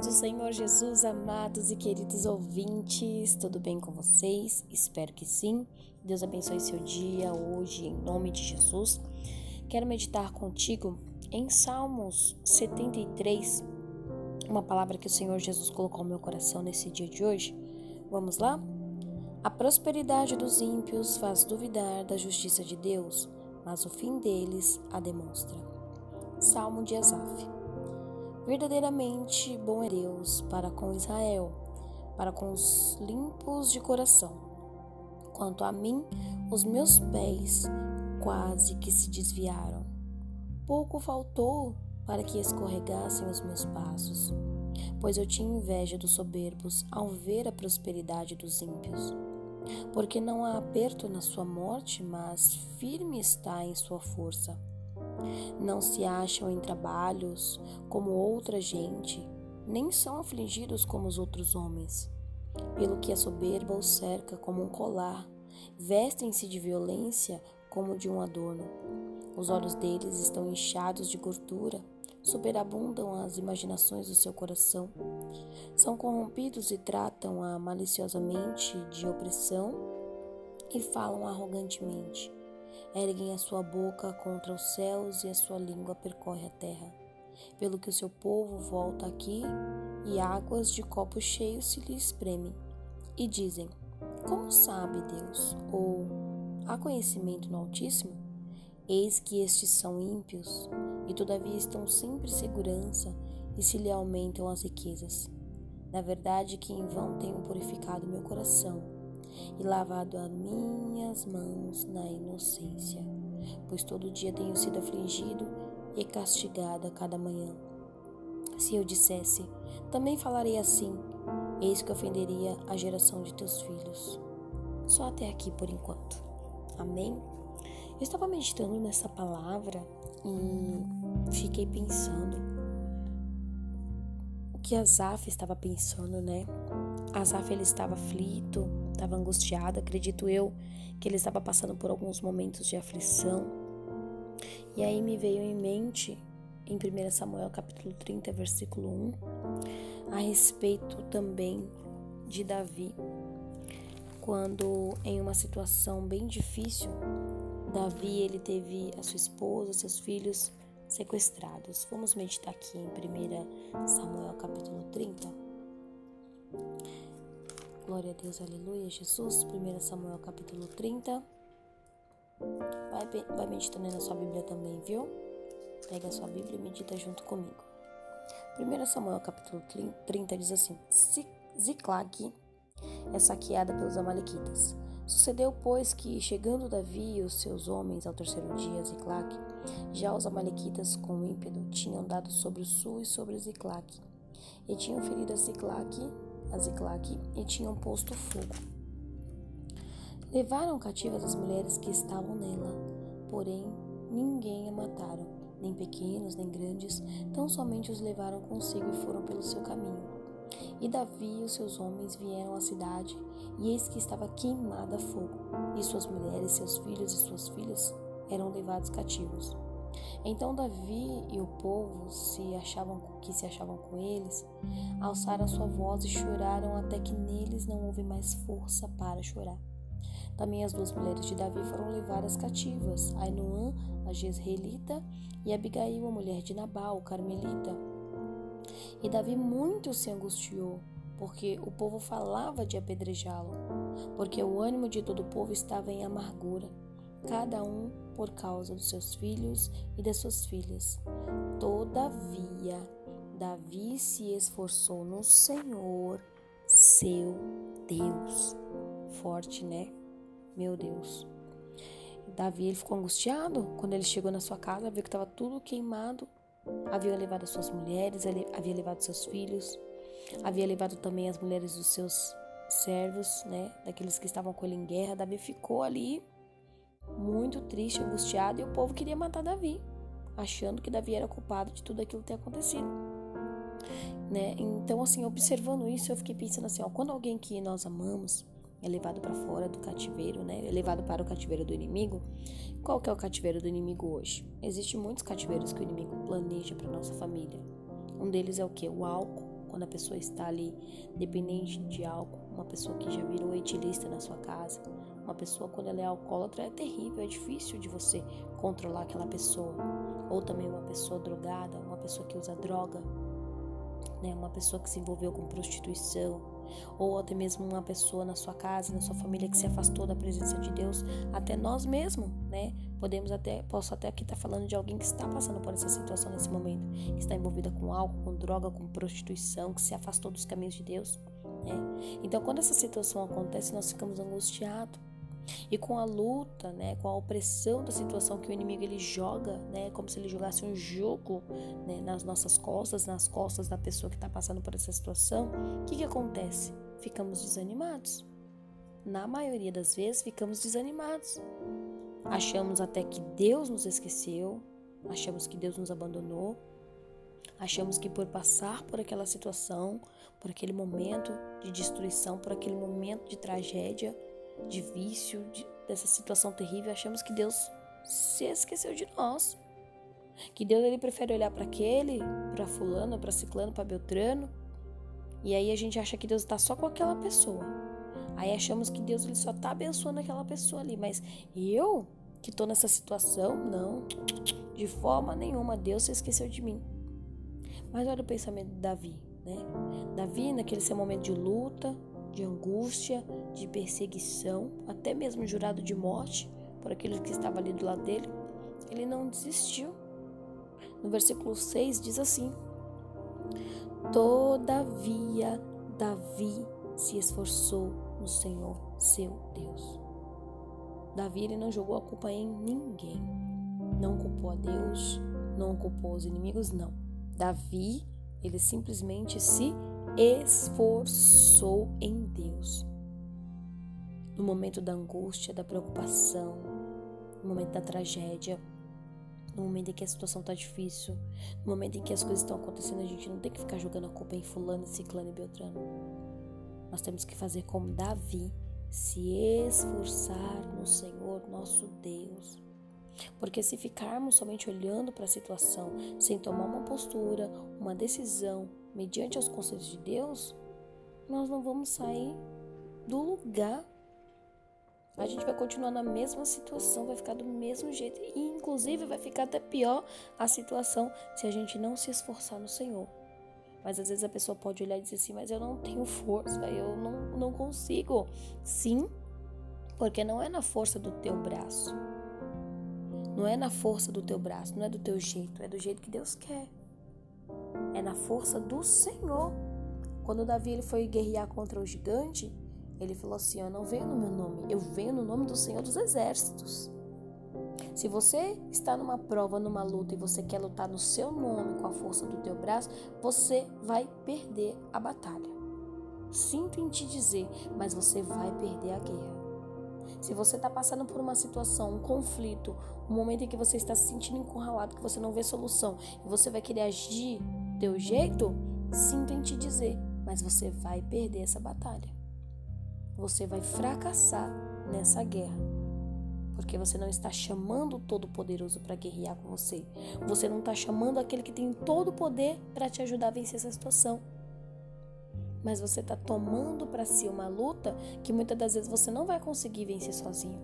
do Senhor Jesus, amados e queridos ouvintes, tudo bem com vocês? Espero que sim. Deus abençoe seu dia hoje, em nome de Jesus. Quero meditar contigo em Salmos 73, uma palavra que o Senhor Jesus colocou no meu coração nesse dia de hoje. Vamos lá? A prosperidade dos ímpios faz duvidar da justiça de Deus, mas o fim deles a demonstra. Salmo de Asaf. Verdadeiramente bom é Deus para com Israel, para com os limpos de coração. Quanto a mim, os meus pés quase que se desviaram. Pouco faltou para que escorregassem os meus passos, pois eu tinha inveja dos soberbos ao ver a prosperidade dos ímpios. Porque não há aperto na sua morte, mas firme está em sua força. Não se acham em trabalhos como outra gente, nem são afligidos como os outros homens. Pelo que a soberba os cerca como um colar, vestem-se de violência como de um adorno. Os olhos deles estão inchados de gordura, superabundam as imaginações do seu coração. São corrompidos e tratam-a maliciosamente de opressão e falam arrogantemente erguem a sua boca contra os céus e a sua língua percorre a terra. Pelo que o seu povo volta aqui e águas de copos cheios se lhe espremem. E dizem: Como sabe Deus? Ou há conhecimento no Altíssimo? Eis que estes são ímpios, e todavia estão sempre em segurança e se lhe aumentam as riquezas. Na verdade, que em vão tenho purificado meu coração e lavado as minhas mãos na inocência, pois todo dia tenho sido afligido e castigado a cada manhã. Se eu dissesse, também falarei assim, eis que ofenderia a geração de teus filhos. Só até aqui por enquanto. Amém? Eu estava meditando nessa palavra e fiquei pensando o que Azaf estava pensando, né? Azaf ele estava aflito, estava angustiado, acredito eu que ele estava passando por alguns momentos de aflição. E aí me veio em mente, em 1 Samuel capítulo 30, versículo 1, a respeito também de Davi. Quando em uma situação bem difícil, Davi ele teve a sua esposa, seus filhos sequestrados. Vamos meditar aqui em 1 Samuel capítulo 30. Glória a Deus, aleluia, Jesus. 1 Samuel capítulo 30. Vai, vai meditando na sua Bíblia também, viu? Pega a sua Bíblia e medita junto comigo. 1 Samuel capítulo 30 diz assim: Ziclag é saqueada pelos amalequitas. Sucedeu, pois, que, chegando Davi e os seus homens ao terceiro dia a Ziclag, já os amalequitas, com ímpeto, tinham dado sobre o sul e sobre Ziclag, e tinham ferido a Ziclag a Ziclac e tinham posto fogo. Levaram cativas as mulheres que estavam nela, porém ninguém a mataram, nem pequenos nem grandes, tão somente os levaram consigo e foram pelo seu caminho. E Davi e os seus homens vieram à cidade, e eis que estava queimada a fogo, e suas mulheres, seus filhos e suas filhas eram levados cativos. Então Davi e o povo se achavam, que se achavam com eles alçaram sua voz e choraram até que neles não houve mais força para chorar. Também as duas mulheres de Davi foram levadas cativas, Ainoã, a jezreelita, e Abigail, a mulher de Nabal, o carmelita. E Davi muito se angustiou, porque o povo falava de apedrejá-lo, porque o ânimo de todo o povo estava em amargura cada um por causa dos seus filhos e das suas filhas. Todavia, Davi se esforçou no Senhor, seu Deus. Forte, né? Meu Deus. Davi ele ficou angustiado quando ele chegou na sua casa, viu que estava tudo queimado. Havia levado as suas mulheres, havia levado seus filhos, havia levado também as mulheres dos seus servos, né? Daqueles que estavam com ele em guerra. Davi ficou ali muito triste, angustiado, e o povo queria matar Davi, achando que Davi era culpado de tudo aquilo tinha acontecido. Né? Então, assim, observando isso, eu fiquei pensando assim, ó, quando alguém que nós amamos é levado para fora do cativeiro, né? É levado para o cativeiro do inimigo. Qual que é o cativeiro do inimigo hoje? Existem muitos cativeiros que o inimigo planeja para nossa família. Um deles é o que? O álcool, quando a pessoa está ali dependente de álcool, uma pessoa que já virou etilista na sua casa, uma pessoa quando ela é alcoólatra é terrível, é difícil de você controlar aquela pessoa. Ou também uma pessoa drogada, uma pessoa que usa droga, né? Uma pessoa que se envolveu com prostituição, ou até mesmo uma pessoa na sua casa, na sua família que se afastou da presença de Deus, até nós mesmos, né? Podemos até, posso até aqui estar tá falando de alguém que está passando por essa situação nesse momento, que está envolvida com álcool, com droga, com prostituição, que se afastou dos caminhos de Deus, né? Então, quando essa situação acontece, nós ficamos angustiados. E com a luta, né, com a opressão da situação que o inimigo ele joga, né, como se ele jogasse um jogo né, nas nossas costas, nas costas da pessoa que está passando por essa situação, o que, que acontece? Ficamos desanimados. Na maioria das vezes, ficamos desanimados. Achamos até que Deus nos esqueceu, achamos que Deus nos abandonou, achamos que por passar por aquela situação, por aquele momento de destruição, por aquele momento de tragédia, de vício, de, dessa situação terrível, achamos que Deus se esqueceu de nós. Que Deus ele prefere olhar para aquele, para fulano, para ciclano, para beltrano. E aí a gente acha que Deus está só com aquela pessoa. Aí achamos que Deus ele só está abençoando aquela pessoa ali, mas eu que estou nessa situação, não. De forma nenhuma Deus se esqueceu de mim. Mas olha o pensamento de Davi, né? Davi naquele seu momento de luta, de angústia, de perseguição, até mesmo jurado de morte por aquele que estava ali do lado dele, ele não desistiu. No versículo 6 diz assim: Todavia Davi se esforçou no Senhor, seu Deus. Davi ele não jogou a culpa em ninguém. Não culpou a Deus, não culpou os inimigos, não. Davi, ele simplesmente se esforçou em Deus. No momento da angústia, da preocupação, no momento da tragédia, no momento em que a situação está difícil, no momento em que as coisas estão acontecendo, a gente não tem que ficar jogando a culpa em fulano, ciclano e beltrano. Nós temos que fazer como Davi, se esforçar no Senhor nosso Deus. Porque se ficarmos somente olhando para a situação, sem tomar uma postura, uma decisão, mediante os conselhos de Deus, nós não vamos sair do lugar. A gente vai continuar na mesma situação, vai ficar do mesmo jeito e inclusive vai ficar até pior a situação se a gente não se esforçar no Senhor. Mas às vezes a pessoa pode olhar e dizer assim: Mas eu não tenho força, eu não, não consigo. Sim, porque não é na força do teu braço, não é na força do teu braço, não é do teu jeito, é do jeito que Deus quer é na força do Senhor. Quando Davi ele foi guerrear contra o gigante, ele falou assim: Eu não venho no meu nome, eu venho no nome do Senhor dos Exércitos. Se você está numa prova, numa luta e você quer lutar no seu nome com a força do teu braço, você vai perder a batalha. Sinto em te dizer, mas você vai perder a guerra. Se você está passando por uma situação, um conflito, um momento em que você está se sentindo encurralado, que você não vê solução, e você vai querer agir teu jeito, sinto em te dizer, mas você vai perder essa batalha. Você vai fracassar nessa guerra. Porque você não está chamando o Todo-Poderoso para guerrear com você. Você não está chamando aquele que tem todo o poder para te ajudar a vencer essa situação. Mas você está tomando para si uma luta que muitas das vezes você não vai conseguir vencer sozinho.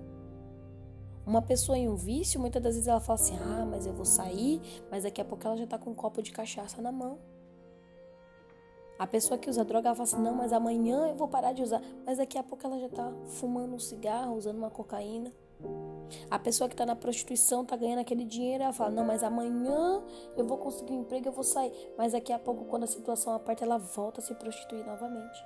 Uma pessoa em um vício, muitas das vezes ela fala assim: ah, mas eu vou sair, mas daqui a pouco ela já está com um copo de cachaça na mão. A pessoa que usa droga, ela fala assim: não, mas amanhã eu vou parar de usar, mas daqui a pouco ela já está fumando um cigarro, usando uma cocaína. A pessoa que está na prostituição está ganhando aquele dinheiro, ela fala: Não, mas amanhã eu vou conseguir um emprego, eu vou sair. Mas daqui a pouco, quando a situação aperta, ela volta a se prostituir novamente.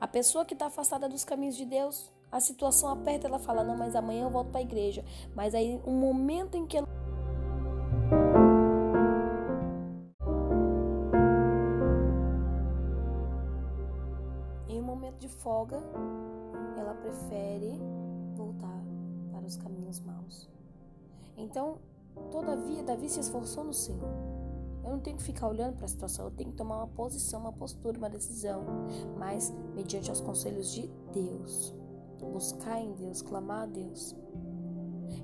A pessoa que está afastada dos caminhos de Deus, a situação aperta, ela fala: Não, mas amanhã eu volto para a igreja. Mas aí, um momento em que ela. Em um momento de folga, ela prefere voltar para os caminhos maus. Então, todavia, Davi se esforçou no Senhor. Eu não tenho que ficar olhando para a situação, eu tenho que tomar uma posição, uma postura, uma decisão, mas mediante os conselhos de Deus buscar em Deus, clamar a Deus.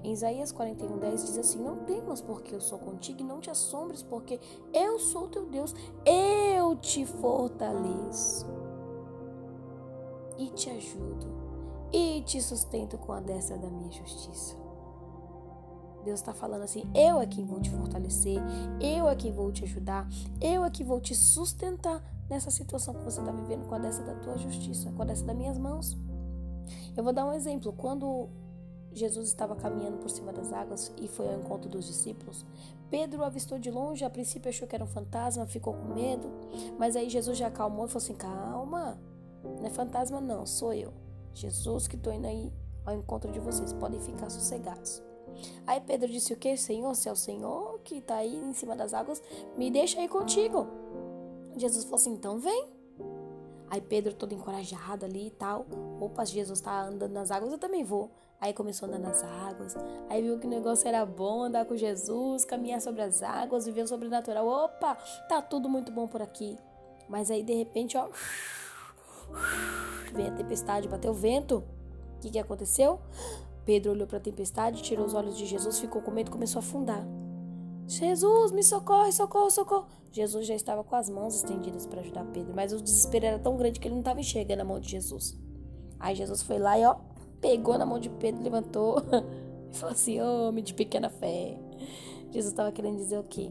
Em Isaías 41, 10 diz assim: Não temas, porque eu sou contigo, e não te assombres, porque eu sou teu Deus, eu te fortaleço e te ajudo e te sustento com a destra da minha justiça. Deus está falando assim: eu é quem vou te fortalecer, eu é quem vou te ajudar, eu é que vou te sustentar nessa situação que você está vivendo com a destra da tua justiça, com a destra das minhas mãos. Eu vou dar um exemplo. Quando Jesus estava caminhando por cima das águas e foi ao encontro dos discípulos, Pedro o avistou de longe, a princípio achou que era um fantasma, ficou com medo, mas aí Jesus já acalmou e falou assim: calma, não é fantasma, não, sou eu. Jesus que estou indo aí ao encontro de vocês, podem ficar sossegados. Aí Pedro disse: O que, Senhor? Se é o Senhor que está aí em cima das águas, me deixa aí contigo. Jesus falou assim: Então vem. Aí Pedro, todo encorajado ali e tal. Opa, Jesus está andando nas águas, eu também vou. Aí começou a andar nas águas. Aí viu que o negócio era bom, andar com Jesus, caminhar sobre as águas, viver o sobrenatural. Opa, tá tudo muito bom por aqui. Mas aí de repente, ó, Veio a tempestade, bateu o vento. O que, que aconteceu? Pedro olhou para a tempestade, tirou os olhos de Jesus, ficou com medo e começou a afundar. Jesus, me socorre, socorro, socorro. Jesus já estava com as mãos estendidas para ajudar Pedro, mas o desespero era tão grande que ele não estava enxergando a mão de Jesus. Aí Jesus foi lá e ó, pegou na mão de Pedro, levantou e falou assim: Homem de pequena fé. Jesus estava querendo dizer o quê?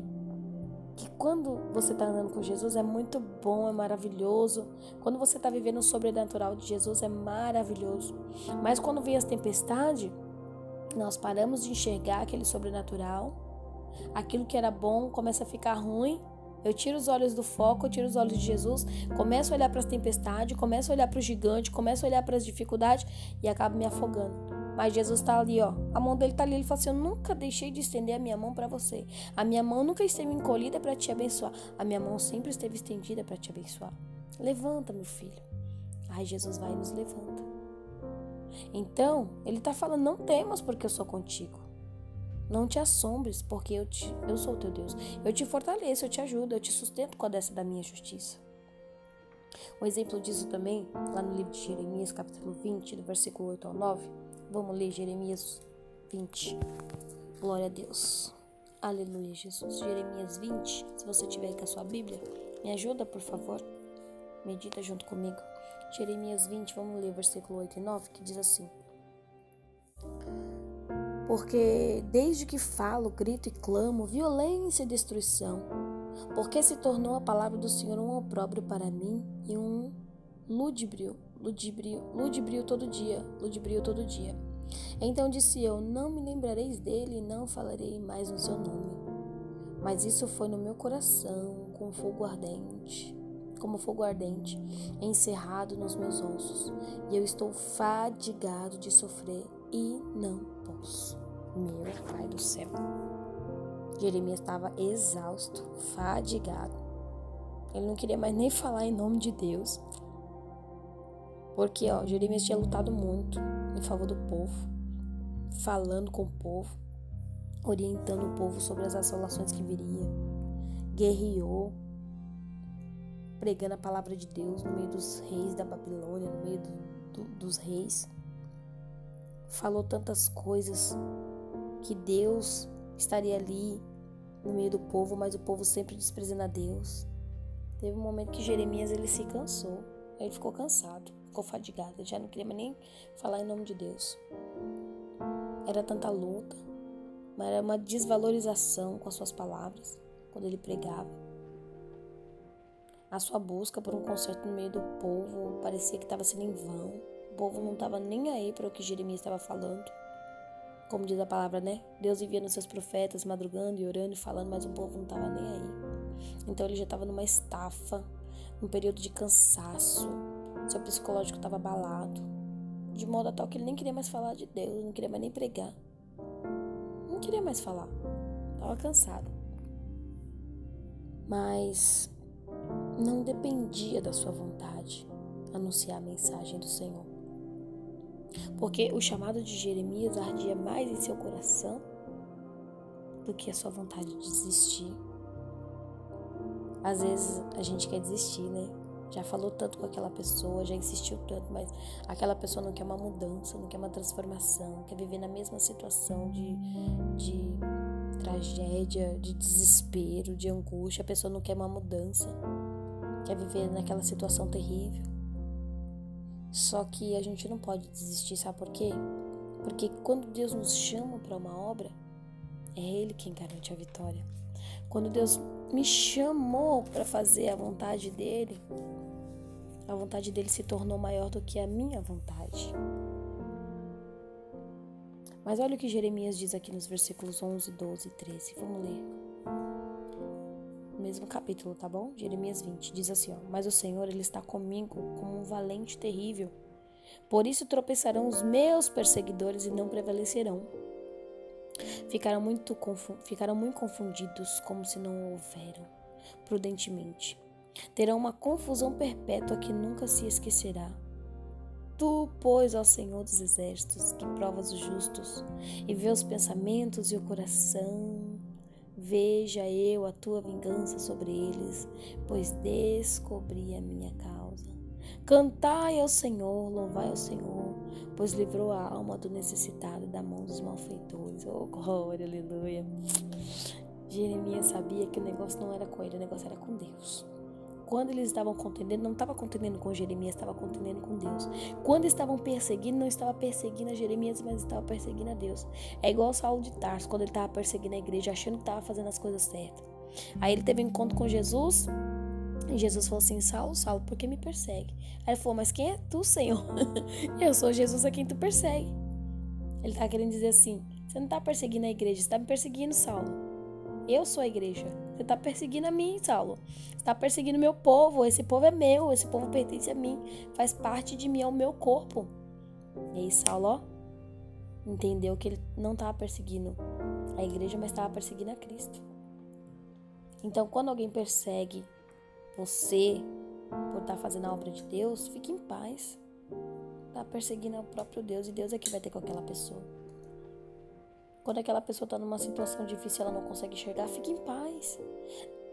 Que quando você está andando com Jesus é muito bom, é maravilhoso. Quando você está vivendo o sobrenatural de Jesus é maravilhoso. Mas quando vem as tempestades, nós paramos de enxergar aquele sobrenatural. Aquilo que era bom começa a ficar ruim. Eu tiro os olhos do foco, eu tiro os olhos de Jesus, começo a olhar para as tempestades, começo a olhar para o gigante, começo a olhar para as dificuldades e acabo me afogando. Mas Jesus está ali, ó. A mão dele está ali. Ele fala assim: Eu nunca deixei de estender a minha mão para você. A minha mão nunca esteve encolhida para te abençoar. A minha mão sempre esteve estendida para te abençoar. Levanta, meu filho. Aí Jesus vai e nos levanta. Então, ele está falando: Não temas, porque eu sou contigo. Não te assombres, porque eu, te, eu sou teu Deus. Eu te fortaleço, eu te ajudo, eu te sustento com a dessa da minha justiça. Um exemplo disso também, lá no livro de Jeremias, capítulo 20, do versículo 8 ao 9 Vamos ler Jeremias 20. Glória a Deus. Aleluia, Jesus. Jeremias 20. Se você tiver aí com a sua Bíblia, me ajuda, por favor. Medita junto comigo. Jeremias 20, vamos ler versículo 8 e 9, que diz assim: Porque desde que falo, grito e clamo, violência e destruição, porque se tornou a palavra do Senhor um opróbrio para mim e um lúdibrio ludibrio, ludibrio todo dia, ludibrio todo dia. Então disse eu: Não me lembrareis dele, não falarei mais no seu nome. Mas isso foi no meu coração, com fogo ardente, como fogo ardente, encerrado nos meus ossos, e eu estou fadigado de sofrer e não posso. Meu Pai do céu. Jeremias estava exausto, fadigado. Ele não queria mais nem falar em nome de Deus. Porque, ó, Jeremias tinha lutado muito em favor do povo, falando com o povo, orientando o povo sobre as assolações que viriam, guerreou, pregando a palavra de Deus no meio dos reis da Babilônia, no meio do, do, dos reis. Falou tantas coisas que Deus estaria ali no meio do povo, mas o povo sempre desprezando a Deus. Teve um momento que Jeremias ele se cansou, ele ficou cansado ficou fadigada, já não queria mais nem falar em nome de Deus. Era tanta luta, mas era uma desvalorização com as suas palavras quando ele pregava. A sua busca por um concerto no meio do povo parecia que estava sendo em vão. O povo não estava nem aí para o que Jeremias estava falando. Como diz a palavra, né? Deus envia nos seus profetas madrugando e orando e falando, mas o povo não estava nem aí. Então ele já estava numa estafa, num período de cansaço, seu psicológico estava abalado, de modo a tal que ele nem queria mais falar de Deus, não queria mais nem pregar. Não queria mais falar. Estava cansado. Mas não dependia da sua vontade anunciar a mensagem do Senhor. Porque o chamado de Jeremias ardia mais em seu coração do que a sua vontade de desistir. Às vezes a gente quer desistir, né? Já falou tanto com aquela pessoa, já insistiu tanto, mas aquela pessoa não quer uma mudança, não quer uma transformação, quer viver na mesma situação de, de tragédia, de desespero, de angústia. A pessoa não quer uma mudança, quer viver naquela situação terrível. Só que a gente não pode desistir, sabe por quê? Porque quando Deus nos chama para uma obra, é Ele quem garante a vitória. Quando Deus me chamou para fazer a vontade dele, a vontade dele se tornou maior do que a minha vontade. Mas olha o que Jeremias diz aqui nos versículos 11, 12 e 13. Vamos ler. mesmo capítulo, tá bom? Jeremias 20 diz assim: ó, Mas o Senhor, Ele está comigo como um valente terrível. Por isso tropeçarão os meus perseguidores e não prevalecerão. Ficaram muito, ficaram muito confundidos, como se não houveram, prudentemente. Terão uma confusão perpétua que nunca se esquecerá. Tu, pois, ao Senhor dos Exércitos, que provas os justos e vê os pensamentos e o coração, veja eu a tua vingança sobre eles, pois descobri a minha causa. Cantai ao Senhor, louvai ao Senhor, pois livrou a alma do necessitado da mão dos malfeitores. Oh, glória, aleluia. Jeremias sabia que o negócio não era com ele, o negócio era com Deus. Quando eles estavam contendendo, não estava contendendo com Jeremias, estava contendendo com Deus. Quando estavam perseguindo, não estava perseguindo a Jeremias, mas estava perseguindo a Deus. É igual Saul de Tarso, quando ele estava perseguindo a igreja, achando que estava fazendo as coisas certas. Aí ele teve um encontro com Jesus, e Jesus falou assim: Saulo, Saulo, por que me persegue? Aí ele falou: Mas quem é tu, Senhor? Eu sou Jesus a quem tu persegue. Ele está querendo dizer assim: Você não está perseguindo a igreja, você está me perseguindo, Saulo. Eu sou a igreja. Você está perseguindo a mim, Saulo. Você está perseguindo meu povo. Esse povo é meu. Esse povo pertence a mim. Faz parte de mim, é o meu corpo. E aí, Saulo, ó, entendeu que ele não estava perseguindo a igreja, mas estava perseguindo a Cristo. Então, quando alguém persegue você por estar tá fazendo a obra de Deus, fique em paz. Está perseguindo o próprio Deus e Deus é que vai ter com aquela pessoa. Quando aquela pessoa está numa situação difícil, ela não consegue enxergar, fique em paz.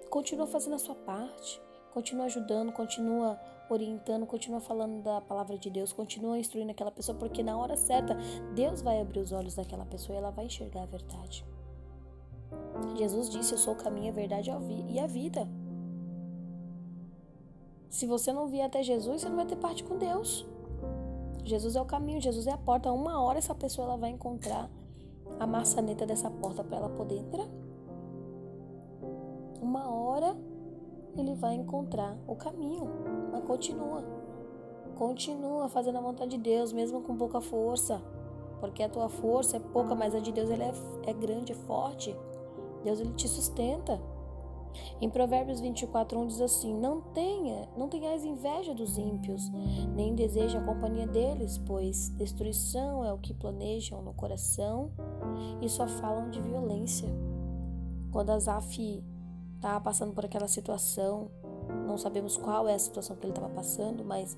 Continua fazendo a sua parte. Continua ajudando, continua orientando, continua falando da palavra de Deus, continua instruindo aquela pessoa, porque na hora certa, Deus vai abrir os olhos daquela pessoa e ela vai enxergar a verdade. Jesus disse: Eu sou o caminho, a verdade e a vida. Se você não vier até Jesus, você não vai ter parte com Deus. Jesus é o caminho, Jesus é a porta. Uma hora essa pessoa ela vai encontrar a maçaneta dessa porta para ela poder entrar. Uma hora ele vai encontrar o caminho, mas continua. Continua fazendo a vontade de Deus, mesmo com pouca força. Porque a tua força é pouca, mas a de Deus ele é, é grande, é forte. Deus ele te sustenta. Em Provérbios 24, 1 diz assim: Não tenha, não tenhais inveja dos ímpios, nem deseje a companhia deles, pois destruição é o que planejam no coração e só falam de violência. Quando Azaf estava passando por aquela situação, não sabemos qual é a situação que ele estava passando, mas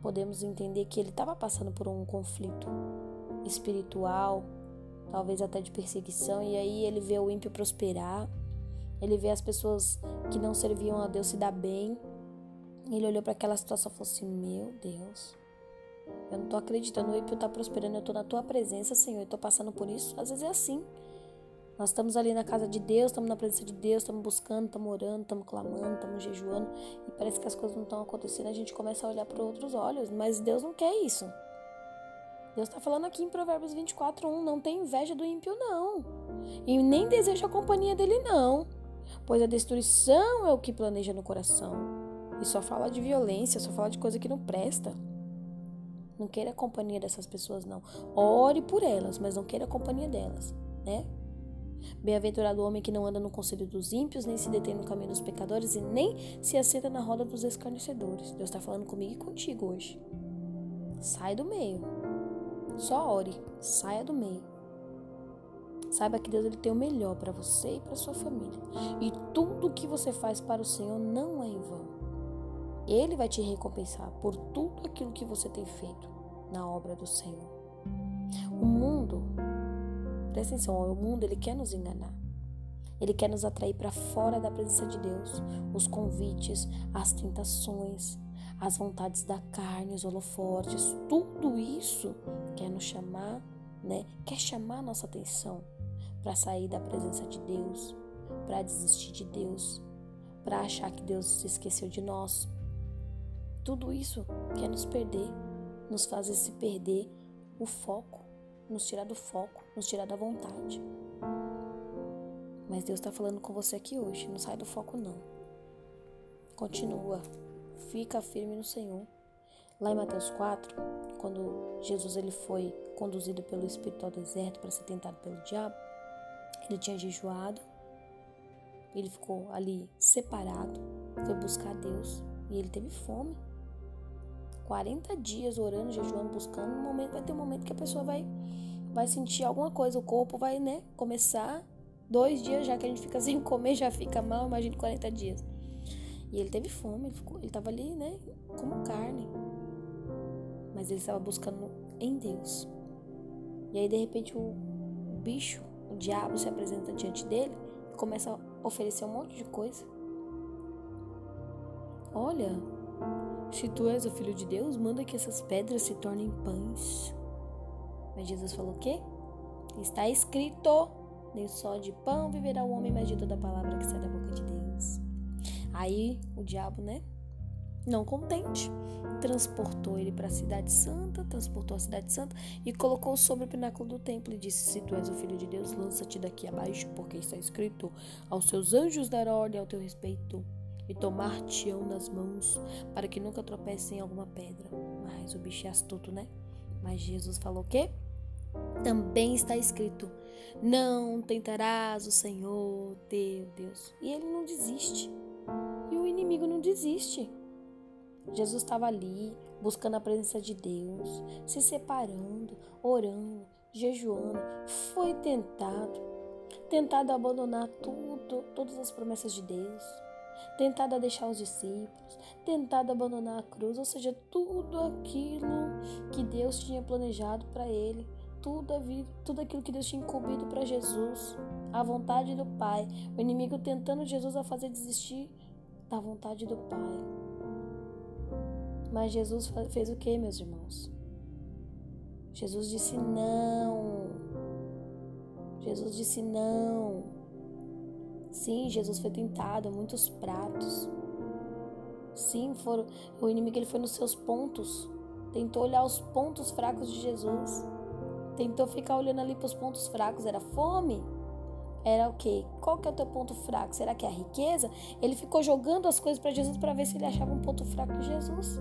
podemos entender que ele estava passando por um conflito espiritual, talvez até de perseguição, e aí ele vê o ímpio prosperar ele vê as pessoas que não serviam a Deus se dar bem. Ele olhou para aquela situação e falou assim: Meu Deus, eu não tô acreditando. O ímpio tá prosperando. Eu tô na tua presença, Senhor. Eu tô passando por isso. Às vezes é assim. Nós estamos ali na casa de Deus, estamos na presença de Deus, estamos buscando, estamos orando, estamos clamando, estamos jejuando e parece que as coisas não estão acontecendo. A gente começa a olhar para outros olhos, mas Deus não quer isso. Deus está falando aqui em Provérbios 24, 1, não tem inveja do ímpio, não. E nem deseja a companhia dele, não pois a destruição é o que planeja no coração. E só fala de violência, só fala de coisa que não presta. Não queira a companhia dessas pessoas, não. Ore por elas, mas não queira a companhia delas, né? Bem-aventurado o homem que não anda no conselho dos ímpios, nem se detém no caminho dos pecadores e nem se assenta na roda dos escarnecedores. Deus está falando comigo e contigo hoje. Sai do meio. Só ore. Saia do meio. Saiba que Deus ele tem o melhor para você e para sua família. E tudo que você faz para o Senhor não é em vão. Ele vai te recompensar por tudo aquilo que você tem feito na obra do Senhor. O mundo, presta atenção, o mundo ele quer nos enganar. Ele quer nos atrair para fora da presença de Deus. Os convites, as tentações, as vontades da carne, os holofortes, tudo isso quer nos chamar, né? Quer chamar nossa atenção para sair da presença de Deus, para desistir de Deus, para achar que Deus se esqueceu de nós. Tudo isso quer nos perder, nos fazer se perder o foco, nos tirar do foco, nos tirar da vontade. Mas Deus está falando com você aqui hoje. Não sai do foco, não. Continua. Fica firme no Senhor. Lá em Mateus 4, quando Jesus ele foi conduzido pelo Espírito ao deserto para ser tentado pelo diabo, ele tinha jejuado, ele ficou ali separado, foi buscar Deus e ele teve fome. 40 dias orando, jejuando, buscando, no momento vai ter um momento que a pessoa vai vai sentir alguma coisa, o corpo vai, né, começar Dois dias já que a gente fica sem comer, já fica mal, imagine 40 dias. E ele teve fome, ele, ficou, ele tava ali, né, como carne. Mas ele estava buscando em Deus. E aí, de repente, o bicho, o diabo, se apresenta diante dele e começa a oferecer um monte de coisa. Olha, se tu és o filho de Deus, manda que essas pedras se tornem pães. Mas Jesus falou o quê? Está escrito nem só de pão viverá o homem, mas de toda palavra que sai da boca de Deus. Aí o diabo, né? Não contente, transportou ele para a cidade santa, transportou a cidade santa e colocou sobre o pináculo do templo e disse: Se tu és o filho de Deus, lança-te daqui abaixo, porque está escrito: Aos seus anjos dar ordem ao teu respeito e tomar-te-ão nas mãos, para que nunca tropecem em alguma pedra. Mas o bicho é astuto, né? Mas Jesus falou o quê? Também está escrito: Não tentarás o Senhor teu Deus. E ele não desiste. E o inimigo não desiste. Jesus estava ali, buscando a presença de Deus, se separando, orando, jejuando. Foi tentado. Tentado a abandonar tudo, todas as promessas de Deus. Tentado a deixar os discípulos, tentado a abandonar a cruz, ou seja, tudo aquilo que Deus tinha planejado para ele tudo, a vida, tudo aquilo que Deus tinha incumbido para Jesus, a vontade do Pai. O inimigo tentando Jesus a fazer desistir da vontade do Pai. Mas Jesus fez o que, meus irmãos? Jesus disse não. Jesus disse não. Sim, Jesus foi tentado, muitos pratos. Sim, foram, o inimigo ele foi nos seus pontos. Tentou olhar os pontos fracos de Jesus. Tentou ficar olhando ali para os pontos fracos. Era fome? Era o quê? Qual que é o teu ponto fraco? Será que é a riqueza? Ele ficou jogando as coisas para Jesus para ver se ele achava um ponto fraco em Jesus.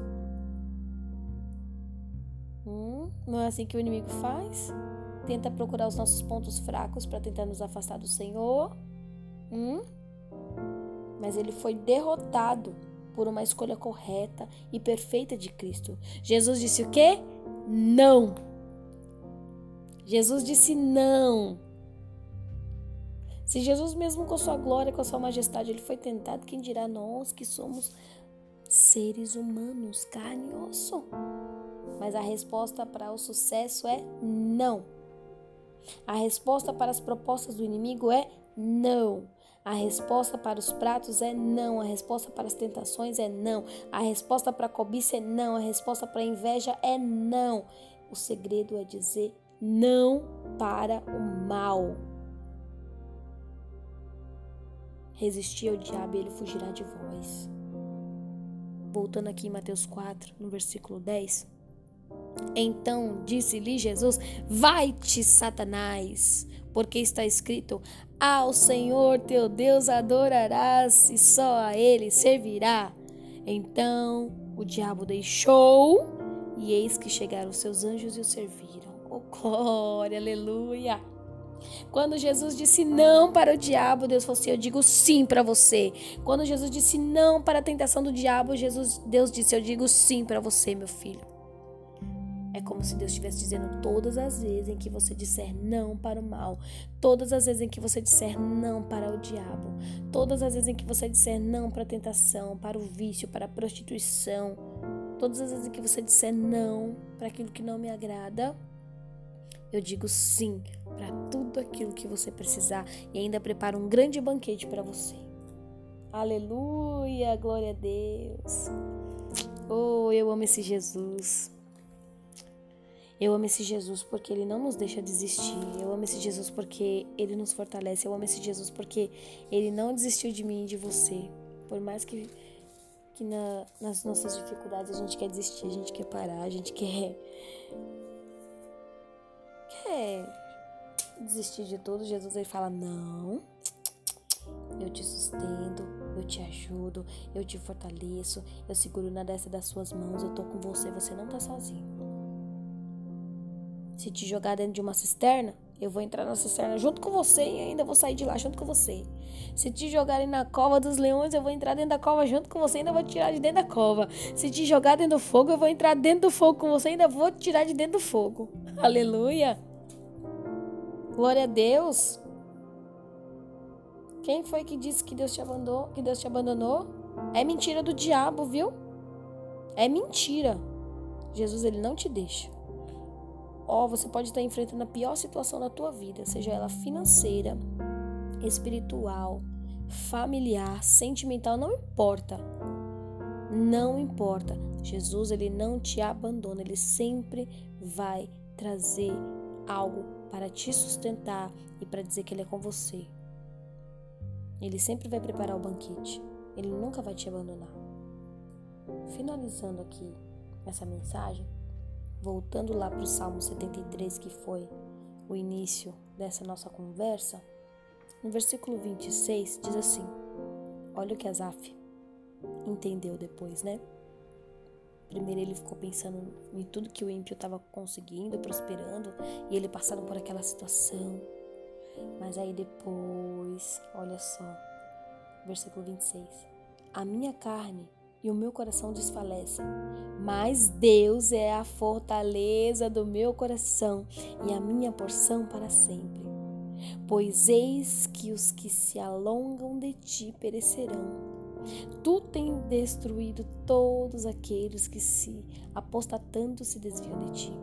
Não é assim que o inimigo faz? Tenta procurar os nossos pontos fracos para tentar nos afastar do Senhor. Hum? Mas ele foi derrotado por uma escolha correta e perfeita de Cristo. Jesus disse o quê? Não. Jesus disse não. Se Jesus, mesmo com sua glória, com a sua majestade, ele foi tentado, quem dirá nós que somos seres humanos, carne e osso? Mas a resposta para o sucesso é não. A resposta para as propostas do inimigo é não. A resposta para os pratos é não. A resposta para as tentações é não. A resposta para a cobiça é não. A resposta para a inveja é não. O segredo é dizer não para o mal. Resistir ao diabo e ele fugirá de vós. Voltando aqui em Mateus 4, no versículo 10. Então disse-lhe Jesus: Vai-te, Satanás, porque está escrito: Ao Senhor teu Deus adorarás e só a ele servirá. Então o diabo deixou, e eis que chegaram seus anjos e o serviram. Oh, glória, aleluia. Quando Jesus disse não para o diabo, Deus falou assim: Eu digo sim para você. Quando Jesus disse não para a tentação do diabo, Jesus, Deus disse: Eu digo sim para você, meu filho. É como se Deus estivesse dizendo todas as vezes em que você disser não para o mal, todas as vezes em que você disser não para o diabo, todas as vezes em que você disser não para a tentação, para o vício, para a prostituição, todas as vezes em que você disser não para aquilo que não me agrada, Eu digo sim para tudo aquilo que você precisar e ainda preparo um grande banquete para você. Aleluia, glória a Deus. Oh, eu amo esse Jesus. Eu amo esse Jesus porque ele não nos deixa desistir. Eu amo esse Jesus porque ele nos fortalece. Eu amo esse Jesus porque ele não desistiu de mim e de você. Por mais que, que na, nas nossas dificuldades a gente quer desistir, a gente quer parar, a gente quer. quer desistir de tudo. Jesus ele fala: Não, eu te sustento, eu te ajudo, eu te fortaleço, eu seguro na destra das suas mãos, eu tô com você, você não tá sozinho. Se te jogar dentro de uma cisterna, eu vou entrar na cisterna junto com você e ainda vou sair de lá junto com você. Se te jogarem na cova dos leões, eu vou entrar dentro da cova junto com você e ainda vou tirar de dentro da cova. Se te jogar dentro do fogo, eu vou entrar dentro do fogo com você e ainda vou tirar de dentro do fogo. Aleluia! Glória a Deus! Quem foi que disse que Deus te abandonou? Que Deus te abandonou? É mentira do diabo, viu? É mentira. Jesus ele não te deixa. Ó, você pode estar enfrentando a pior situação da tua vida, seja ela financeira, espiritual, familiar, sentimental, não importa. Não importa. Jesus, ele não te abandona, ele sempre vai trazer algo para te sustentar e para dizer que ele é com você. Ele sempre vai preparar o banquete. Ele nunca vai te abandonar. Finalizando aqui essa mensagem, voltando lá para o Salmo 73, que foi o início dessa nossa conversa, no versículo 26 diz assim: Olha o que Asaf entendeu depois, né? Primeiro ele ficou pensando em tudo que o ímpio estava conseguindo, prosperando, e ele passando por aquela situação. Mas aí depois, olha só, versículo 26. A minha carne e o meu coração desfalece. Mas Deus é a fortaleza do meu coração e a minha porção para sempre. Pois eis que os que se alongam de ti perecerão. Tu tens destruído todos aqueles que se apostatando se desviam de ti.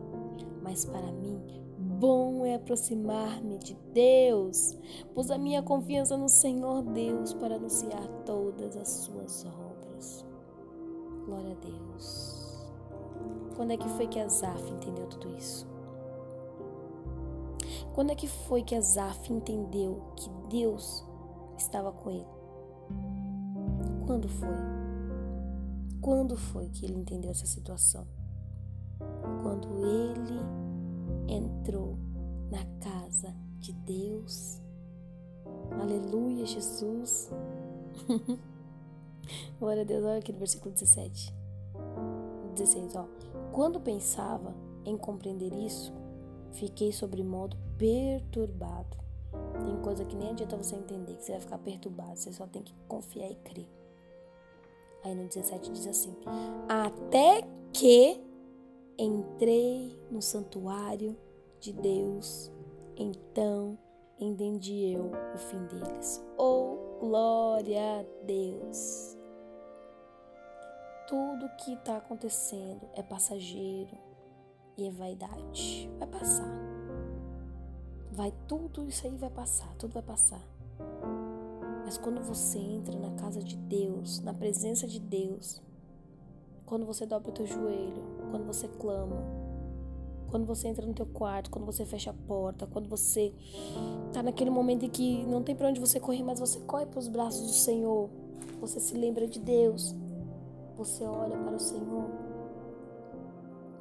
Mas para mim, bom é aproximar-me de Deus, pus a minha confiança no Senhor Deus para anunciar todas as suas obras. Glória a Deus. Quando é que foi que Azaf entendeu tudo isso? Quando é que foi que Azaf entendeu que Deus estava com ele? Quando foi? Quando foi que ele entendeu essa situação? Quando ele entrou na casa de Deus. Aleluia, Jesus. Glória a Deus, olha aqui no versículo 17. 16, ó. Quando pensava em compreender isso, fiquei sobre modo perturbado. Tem coisa que nem adianta você entender, que você vai ficar perturbado, você só tem que confiar e crer. Aí no 17 diz assim: Até que entrei no santuário de Deus, então entendi eu o fim deles. Oh, glória a Deus! Tudo que está acontecendo é passageiro e é vaidade. Vai passar. Vai tudo isso aí vai passar, tudo vai passar. Mas quando você entra na casa de Deus, na presença de Deus, quando você dobra o teu joelho, quando você clama, quando você entra no teu quarto, quando você fecha a porta, quando você tá naquele momento em que não tem para onde você correr, mas você corre para os braços do Senhor, você se lembra de Deus você olha para o Senhor,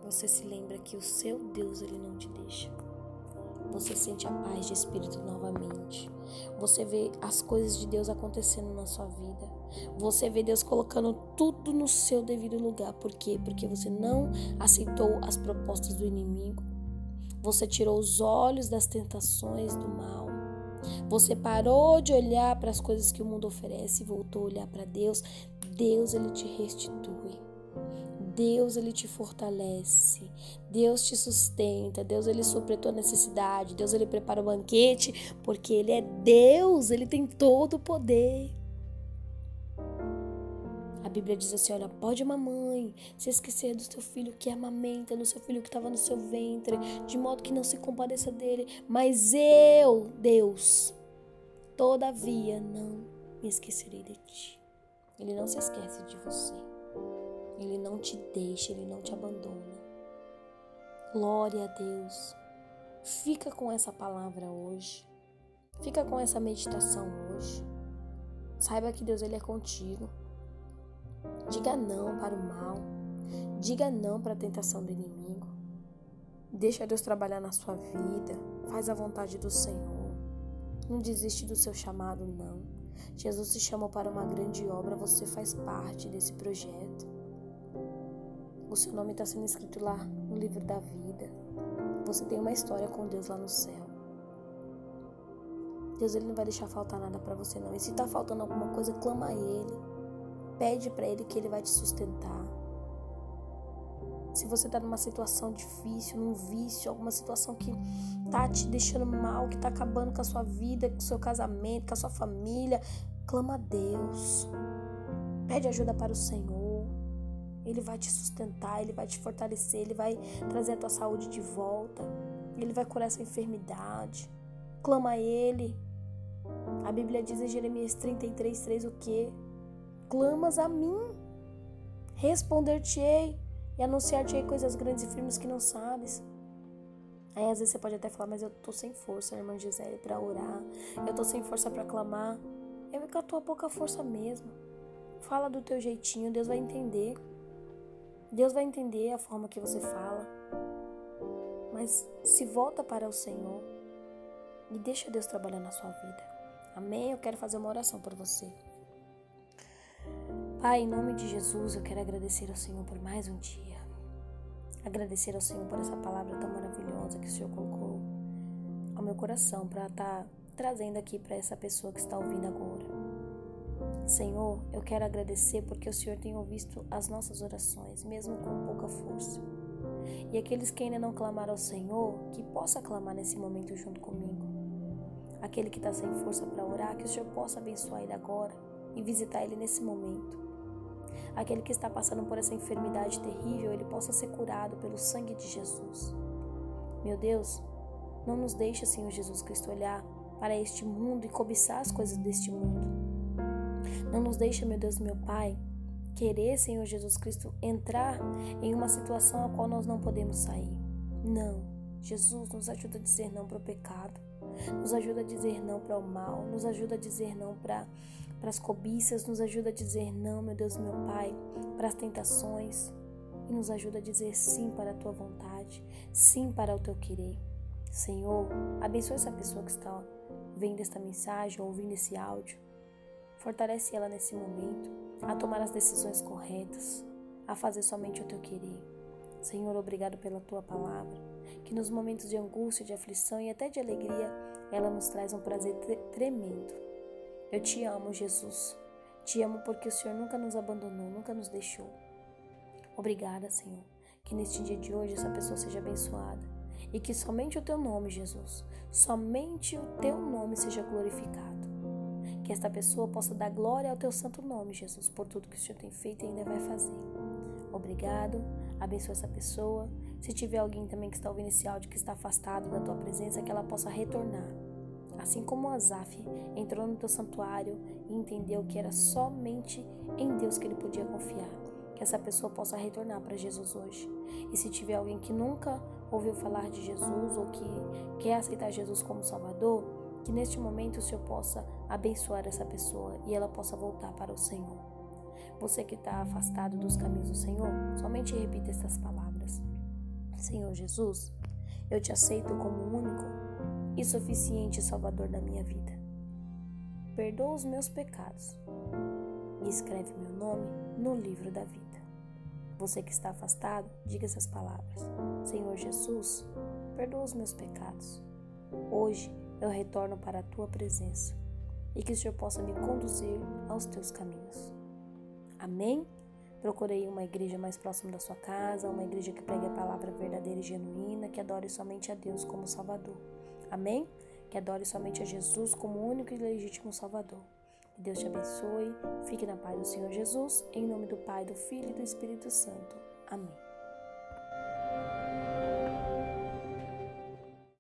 você se lembra que o seu Deus ele não te deixa. Você sente a paz de espírito novamente. Você vê as coisas de Deus acontecendo na sua vida. Você vê Deus colocando tudo no seu devido lugar. Por quê? Porque você não aceitou as propostas do inimigo. Você tirou os olhos das tentações do mal. Você parou de olhar para as coisas que o mundo oferece e voltou a olhar para Deus. Deus ele te restitui. Deus ele te fortalece. Deus te sustenta. Deus ele supre tua necessidade. Deus ele prepara o banquete, porque ele é Deus, ele tem todo o poder. A Bíblia diz assim: olha, pode mamãe se esquecer do seu filho que amamenta, do seu filho que estava no seu ventre, de modo que não se compadeça dele, mas eu, Deus, todavia não me esquecerei de ti. Ele não se esquece de você. Ele não te deixa, ele não te abandona. Glória a Deus. Fica com essa palavra hoje. Fica com essa meditação hoje. Saiba que Deus ele é contigo. Diga não para o mal. Diga não para a tentação do inimigo. Deixa Deus trabalhar na sua vida. Faz a vontade do Senhor. Não desiste do seu chamado, não. Jesus te chamou para uma grande obra, você faz parte desse projeto. O seu nome está sendo escrito lá no livro da vida. Você tem uma história com Deus lá no céu. Deus ele não vai deixar faltar nada para você não. E se está faltando alguma coisa, clama a Ele. Pede para Ele que Ele vai te sustentar. Se você está numa situação difícil, num vício, alguma situação que tá te deixando mal, que tá acabando com a sua vida, com o seu casamento, com a sua família, clama a Deus. Pede ajuda para o Senhor. Ele vai te sustentar, ele vai te fortalecer, ele vai trazer a tua saúde de volta. Ele vai curar essa enfermidade. Clama a ele. A Bíblia diz em Jeremias 33, 3 o que? Clamas a mim, responder-te-ei e anunciar-te-ei coisas grandes e firmes que não sabes. Aí às vezes você pode até falar, mas eu tô sem força, irmã Gisele, para orar. Eu tô sem força para clamar. É com a tua pouca força mesmo. Fala do teu jeitinho, Deus vai entender. Deus vai entender a forma que você fala. Mas se volta para o Senhor e deixa Deus trabalhar na sua vida. Amém? Eu quero fazer uma oração por você. Pai, em nome de Jesus, eu quero agradecer ao Senhor por mais um dia. Agradecer ao Senhor por essa palavra tão maravilhosa que o Senhor colocou ao meu coração para estar tá trazendo aqui para essa pessoa que está ouvindo agora. Senhor, eu quero agradecer porque o Senhor tem ouvido as nossas orações, mesmo com pouca força. E aqueles que ainda não clamaram ao Senhor, que possa clamar nesse momento junto comigo. Aquele que está sem força para orar, que o Senhor possa abençoar ele agora e visitar ele nesse momento. Aquele que está passando por essa enfermidade terrível, ele possa ser curado pelo sangue de Jesus. Meu Deus, não nos deixe, Senhor Jesus Cristo, olhar para este mundo e cobiçar as coisas deste mundo. Não nos deixe, meu Deus, meu Pai, querer, Senhor Jesus Cristo, entrar em uma situação a qual nós não podemos sair. Não. Jesus nos ajuda a dizer não para o pecado nos ajuda a dizer não para o mal, nos ajuda a dizer não para as cobiças, nos ajuda a dizer não, meu Deus, meu Pai, para as tentações e nos ajuda a dizer sim para a tua vontade, sim para o teu querer. Senhor, abençoe essa pessoa que está vendo esta mensagem, ouvindo esse áudio. Fortalece ela nesse momento a tomar as decisões corretas, a fazer somente o teu querer. Senhor, obrigado pela tua palavra, que nos momentos de angústia, de aflição e até de alegria, ela nos traz um prazer tremendo. Eu te amo, Jesus. Te amo porque o Senhor nunca nos abandonou, nunca nos deixou. Obrigada, Senhor, que neste dia de hoje essa pessoa seja abençoada e que somente o teu nome, Jesus, somente o teu nome seja glorificado. Que esta pessoa possa dar glória ao teu santo nome, Jesus, por tudo que o Senhor tem feito e ainda vai fazer. Obrigado abençoa essa pessoa. Se tiver alguém também que está ouvindo esse áudio que está afastado da tua presença, que ela possa retornar. Assim como Asaf entrou no teu santuário e entendeu que era somente em Deus que ele podia confiar. Que essa pessoa possa retornar para Jesus hoje. E se tiver alguém que nunca ouviu falar de Jesus ou que quer aceitar Jesus como Salvador, que neste momento o Senhor possa abençoar essa pessoa e ela possa voltar para o Senhor. Você que está afastado dos caminhos do Senhor, somente repita essas palavras: Senhor Jesus, eu te aceito como único e suficiente Salvador da minha vida. Perdoa os meus pecados e escreve meu nome no livro da vida. Você que está afastado, diga essas palavras: Senhor Jesus, perdoa os meus pecados. Hoje eu retorno para a tua presença e que o Senhor possa me conduzir aos teus caminhos. Amém? Procurei uma igreja mais próxima da sua casa, uma igreja que pregue a palavra verdadeira e genuína, que adore somente a Deus como Salvador. Amém? Que adore somente a Jesus como único e legítimo Salvador. Deus te abençoe. Fique na paz do Senhor Jesus. Em nome do Pai, do Filho e do Espírito Santo. Amém.